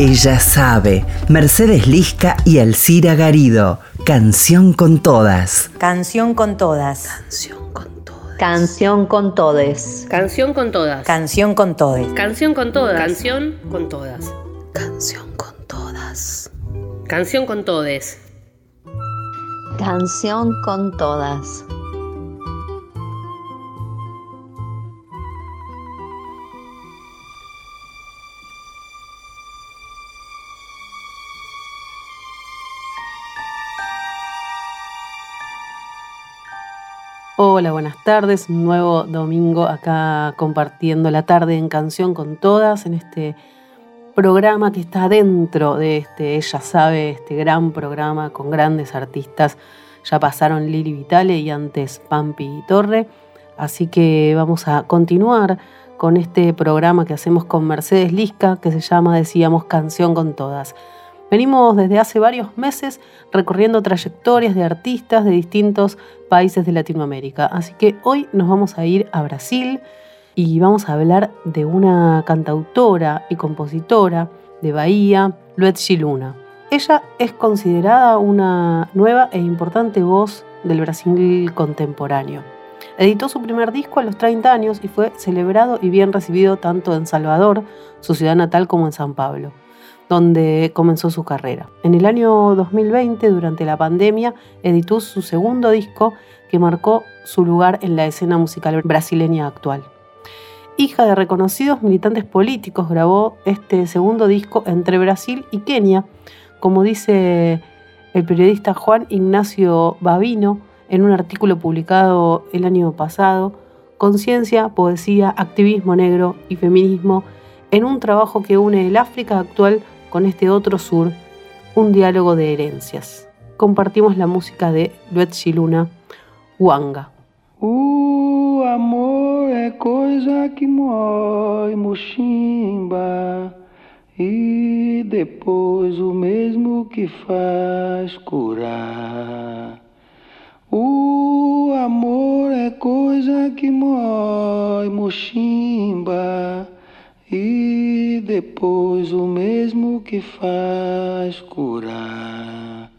Ella sabe. Mercedes Lisca y Alcira Garido. Canción con todas. Canción con todas. Canción con todas. Canción con todes. Canción con todas. Canción con todes. Canción con todas. Canción con todas. Canción con todas. Canción con todes. Canción con todas. Hola, buenas tardes. Un nuevo domingo acá compartiendo la tarde en canción con todas en este programa que está dentro de este Ella sabe, este gran programa con grandes artistas. Ya pasaron Lili Vitale y antes Pampi Torre. Así que vamos a continuar con este programa que hacemos con Mercedes Lisca que se llama, decíamos, Canción con todas. Venimos desde hace varios meses recorriendo trayectorias de artistas de distintos países de Latinoamérica. Así que hoy nos vamos a ir a Brasil y vamos a hablar de una cantautora y compositora de Bahía, Luetzi Luna. Ella es considerada una nueva e importante voz del Brasil contemporáneo. Editó su primer disco a los 30 años y fue celebrado y bien recibido tanto en Salvador, su ciudad natal, como en San Pablo donde comenzó su carrera. En el año 2020, durante la pandemia, editó su segundo disco que marcó su lugar en la escena musical brasileña actual. Hija de reconocidos militantes políticos, grabó este segundo disco entre Brasil y Kenia, como dice el periodista Juan Ignacio Babino en un artículo publicado el año pasado, Conciencia, Poesía, Activismo Negro y Feminismo, en un trabajo que une el África actual con este otro sur, un diálogo de herencias. Compartimos la música de Luetzi Luna, Wanga. O amor é coisa que mói mochimba e depois o mesmo que faz curar. O amor é coisa que mói mochimba e depois o mesmo que faz curar.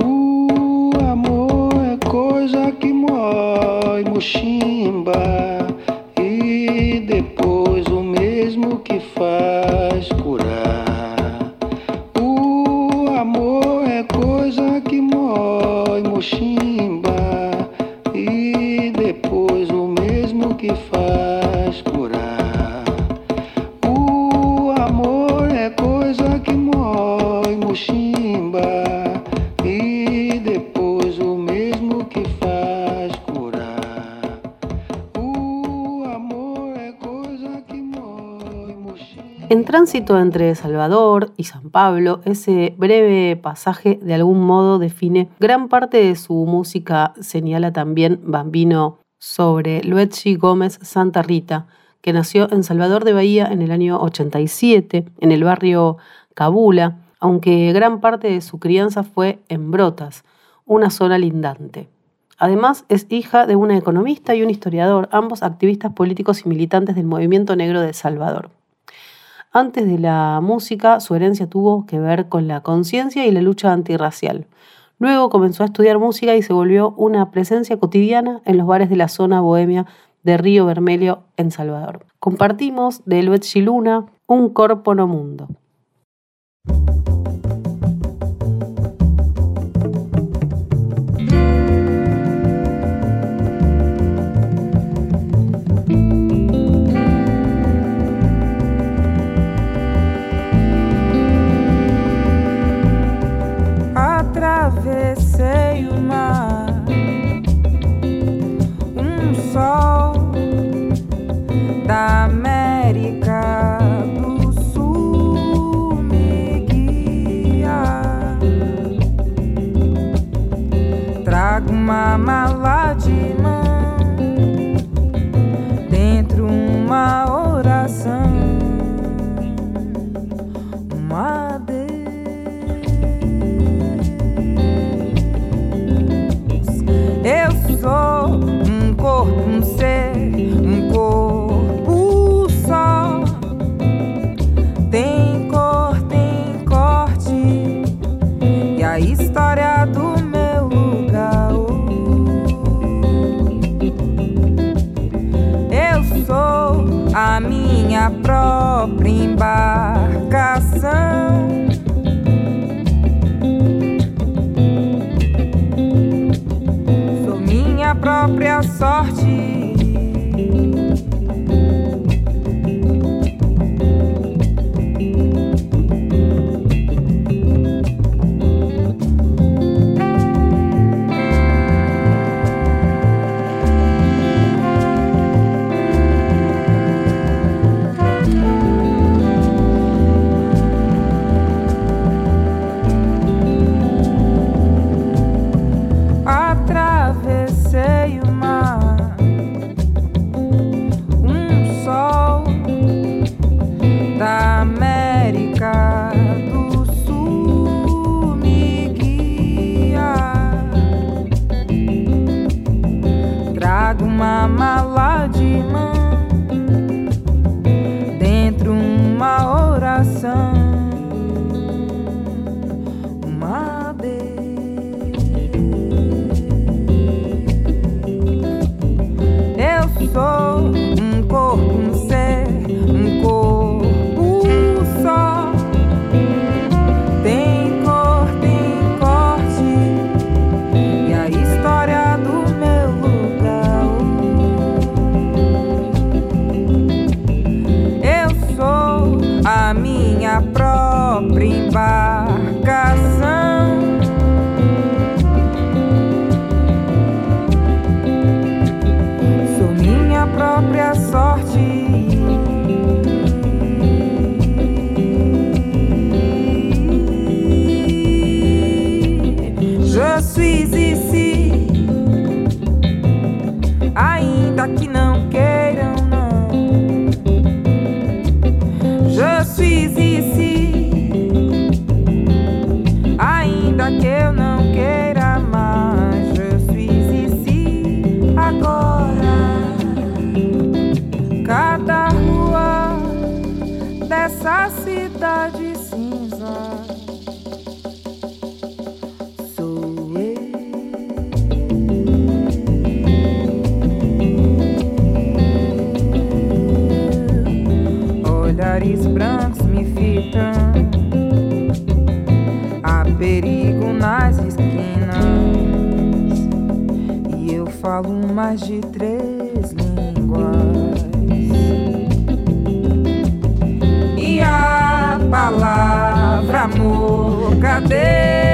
O amor é coisa que wawe mushimba. Entre Salvador y San Pablo, ese breve pasaje de algún modo define gran parte de su música, señala también Bambino sobre Luigi Gómez Santa Rita, que nació en Salvador de Bahía en el año 87, en el barrio Cabula, aunque gran parte de su crianza fue en Brotas, una zona lindante. Además, es hija de una economista y un historiador, ambos activistas políticos y militantes del movimiento negro de Salvador. Antes de la música, su herencia tuvo que ver con la conciencia y la lucha antirracial. Luego comenzó a estudiar música y se volvió una presencia cotidiana en los bares de la zona bohemia de Río Vermelho en Salvador. Compartimos de Luetzi Luna un corpo no mundo. say you mind Um mm, sol. Própria sorte. daqui não. Mais de três línguas. E a palavra amor, cadê?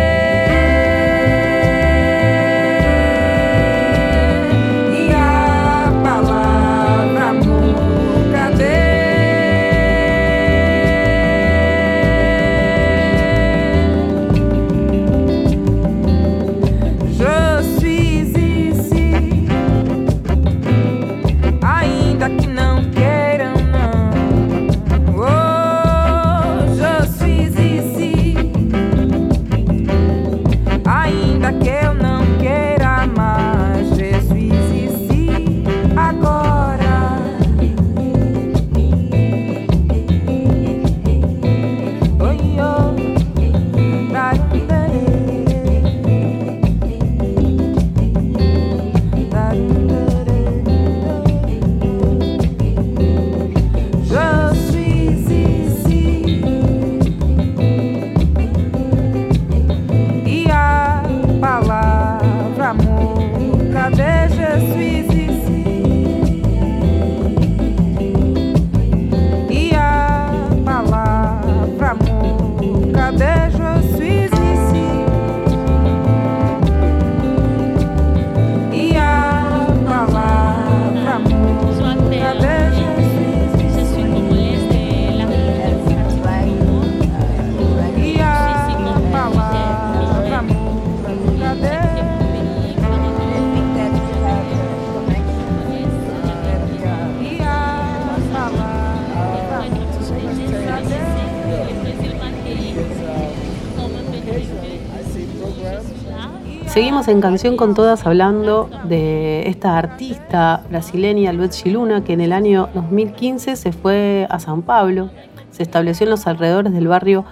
Seguimos en Canción con Todas hablando de esta artista brasileña, Luetzi Luna, que en el año 2015 se fue a San Pablo, se estableció en los alrededores del barrio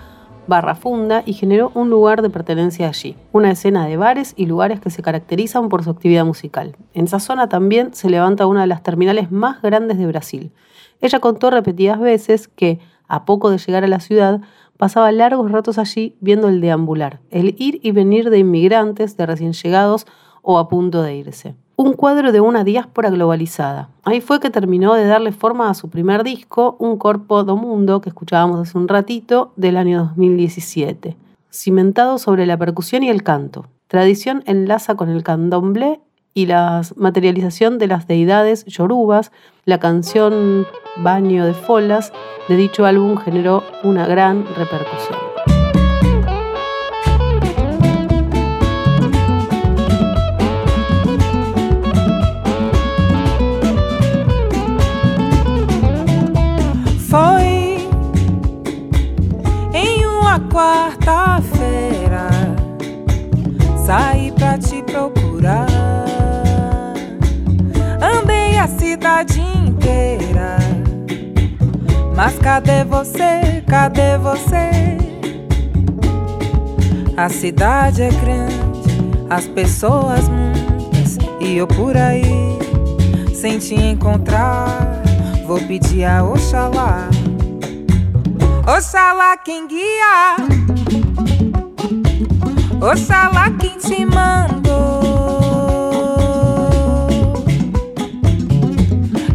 Barra Funda y generó un lugar de pertenencia allí, una escena de bares y lugares que se caracterizan por su actividad musical. En esa zona también se levanta una de las terminales más grandes de Brasil. Ella contó repetidas veces que, a poco de llegar a la ciudad, pasaba largos ratos allí viendo el deambular, el ir y venir de inmigrantes, de recién llegados o a punto de irse. un cuadro de una diáspora globalizada. Ahí fue que terminó de darle forma a su primer disco, Un Corpo do Mundo, que escuchábamos hace un ratito, del año 2017, cimentado sobre la percusión y el canto. Tradición enlaza con el candomblé y la materialización de las deidades yorubas, la canción Baño de Folas de dicho álbum generó una gran repercusión. Foi em uma quarta-feira saí pra te procurar. Andei a cidade mas cadê você? Cadê você? A cidade é grande, as pessoas muitas e eu por aí sem te encontrar. Vou pedir a Oxalá, Oxalá quem guia, Oxalá quem te mandou.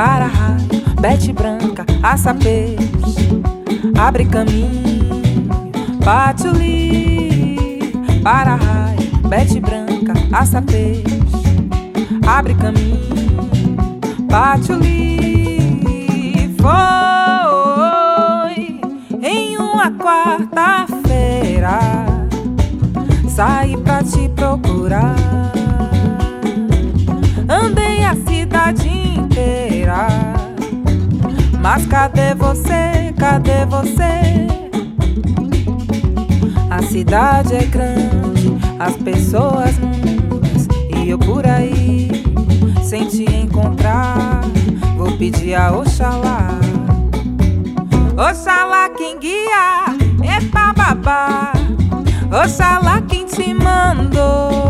Raio, bete branca, aça peixe, abre caminho, patchouli. Para raio, bete branca, aça peixe, abre caminho. Patchouli foi em uma quarta-feira. Saí pra te procurar. Andei a cidade Mas cadê você? Cadê você? A cidade é grande, as pessoas muitas e eu por aí sem te encontrar. Vou pedir a Oxalá. Oxalá quem guia, é babá. Oxalá quem te mandou.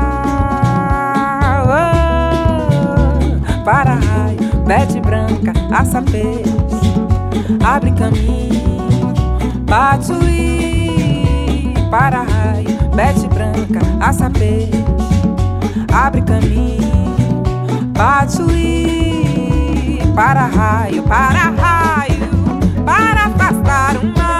Para raio, bete branca, aça abre caminho, patchouli. Para raio, bete branca, aça abre caminho, patchouli. Para raio, para raio, para afastar o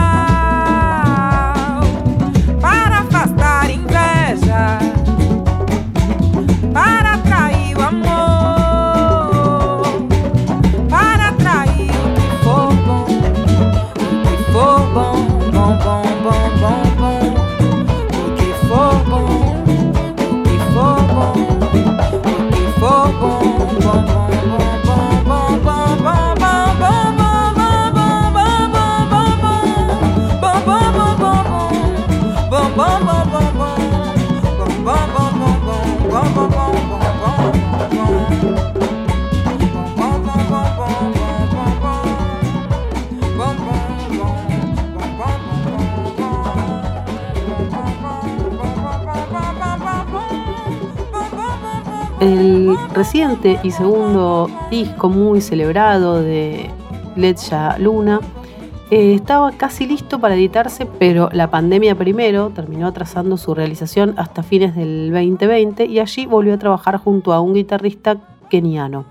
y segundo disco muy celebrado de Luna eh, estaba casi listo para editarse, pero la pandemia primero terminó atrasando su realización hasta fines del 2020 y allí volvió a trabajar junto a un guitarrista keniano.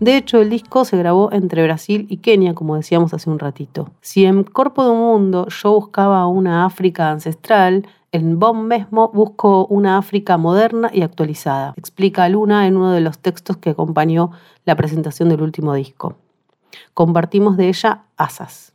De hecho, el disco se grabó entre Brasil y Kenia, como decíamos hace un ratito. Si en Corpo do Mundo yo buscaba una África ancestral, en Bomb mismo busco una África moderna y actualizada, explica Luna en uno de los textos que acompañó la presentación del último disco. Compartimos de ella Asas.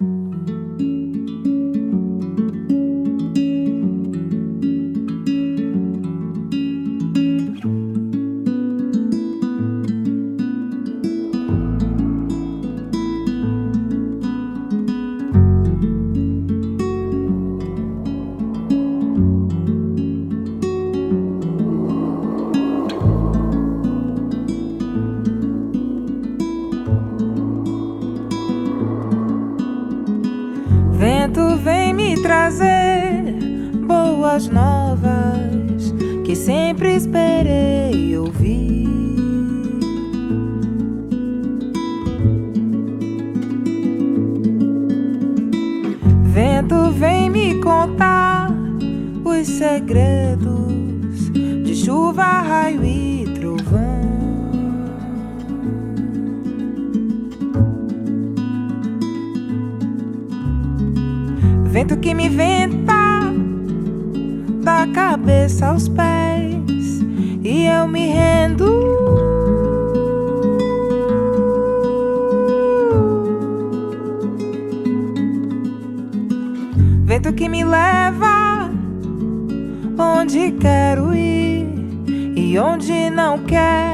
Contar os segredos de chuva, raio e trovão. Vento que me venta da cabeça aos pés e eu me rendo. Vento que me leva onde quero ir e onde não quero.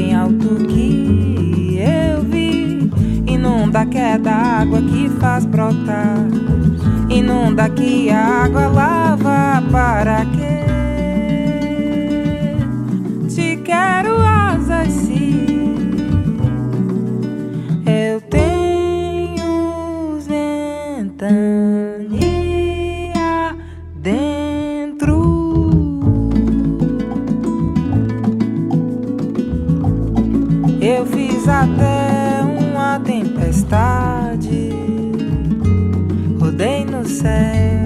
Bem alto que eu vi. Inunda que é da água que faz brotar. Inunda que a água lava para quê? Te quero asas se até uma tempestade, rodei no céu,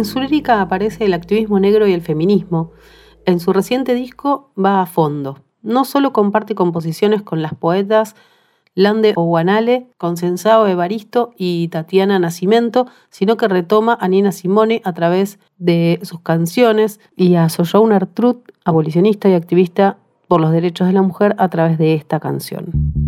En su lírica aparece el activismo negro y el feminismo. En su reciente disco va a fondo. No solo comparte composiciones con las poetas Lande Oguanale, Consensao Evaristo y Tatiana Nacimento, sino que retoma a Nina Simone a través de sus canciones y a Sojourner Artrud, abolicionista y activista por los derechos de la mujer, a través de esta canción.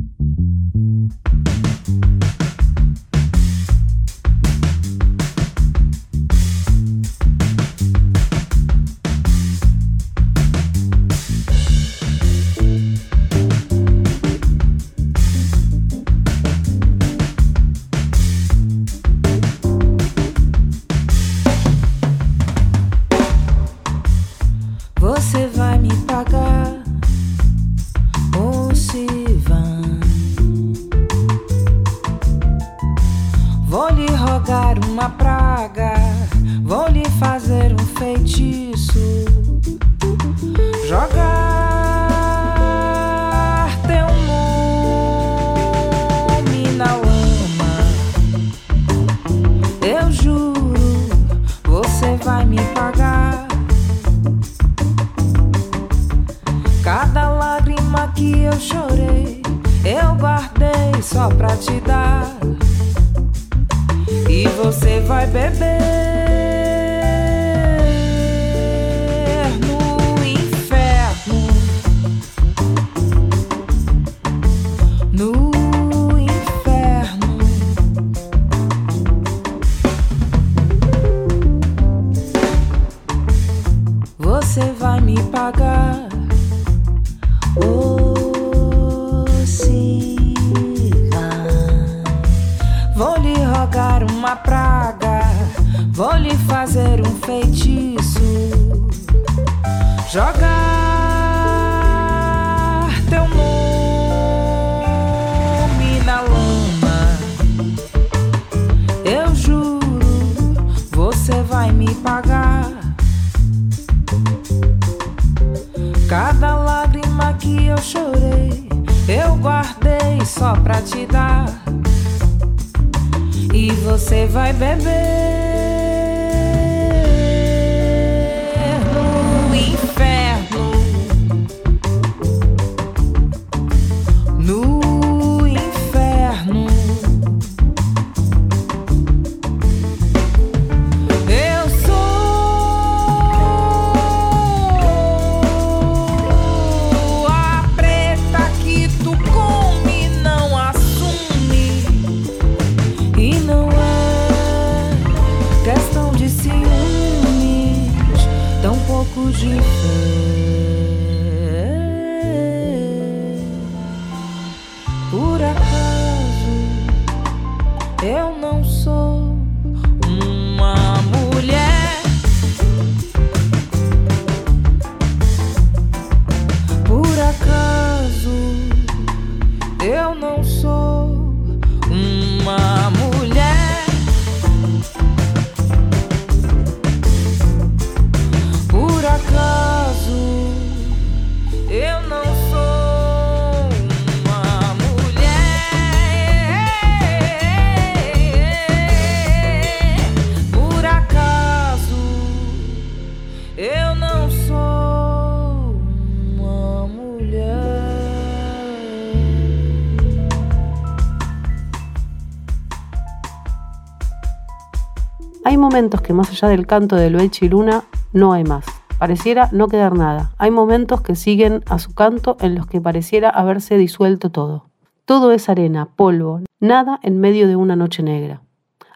Momentos que más allá del canto de Luechi y Luna no hay más. Pareciera no quedar nada. Hay momentos que siguen a su canto en los que pareciera haberse disuelto todo. Todo es arena, polvo, nada en medio de una noche negra.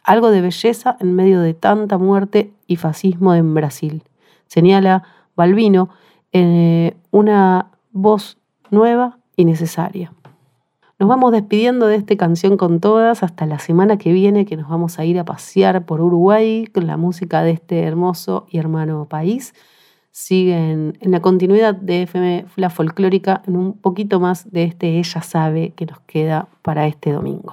Algo de belleza en medio de tanta muerte y fascismo en Brasil. Señala Balbino en eh, una voz nueva y necesaria. Nos vamos despidiendo de esta canción con todas hasta la semana que viene que nos vamos a ir a pasear por Uruguay con la música de este hermoso y hermano país. Siguen en la continuidad de FM La Folclórica en un poquito más de este Ella sabe que nos queda para este domingo.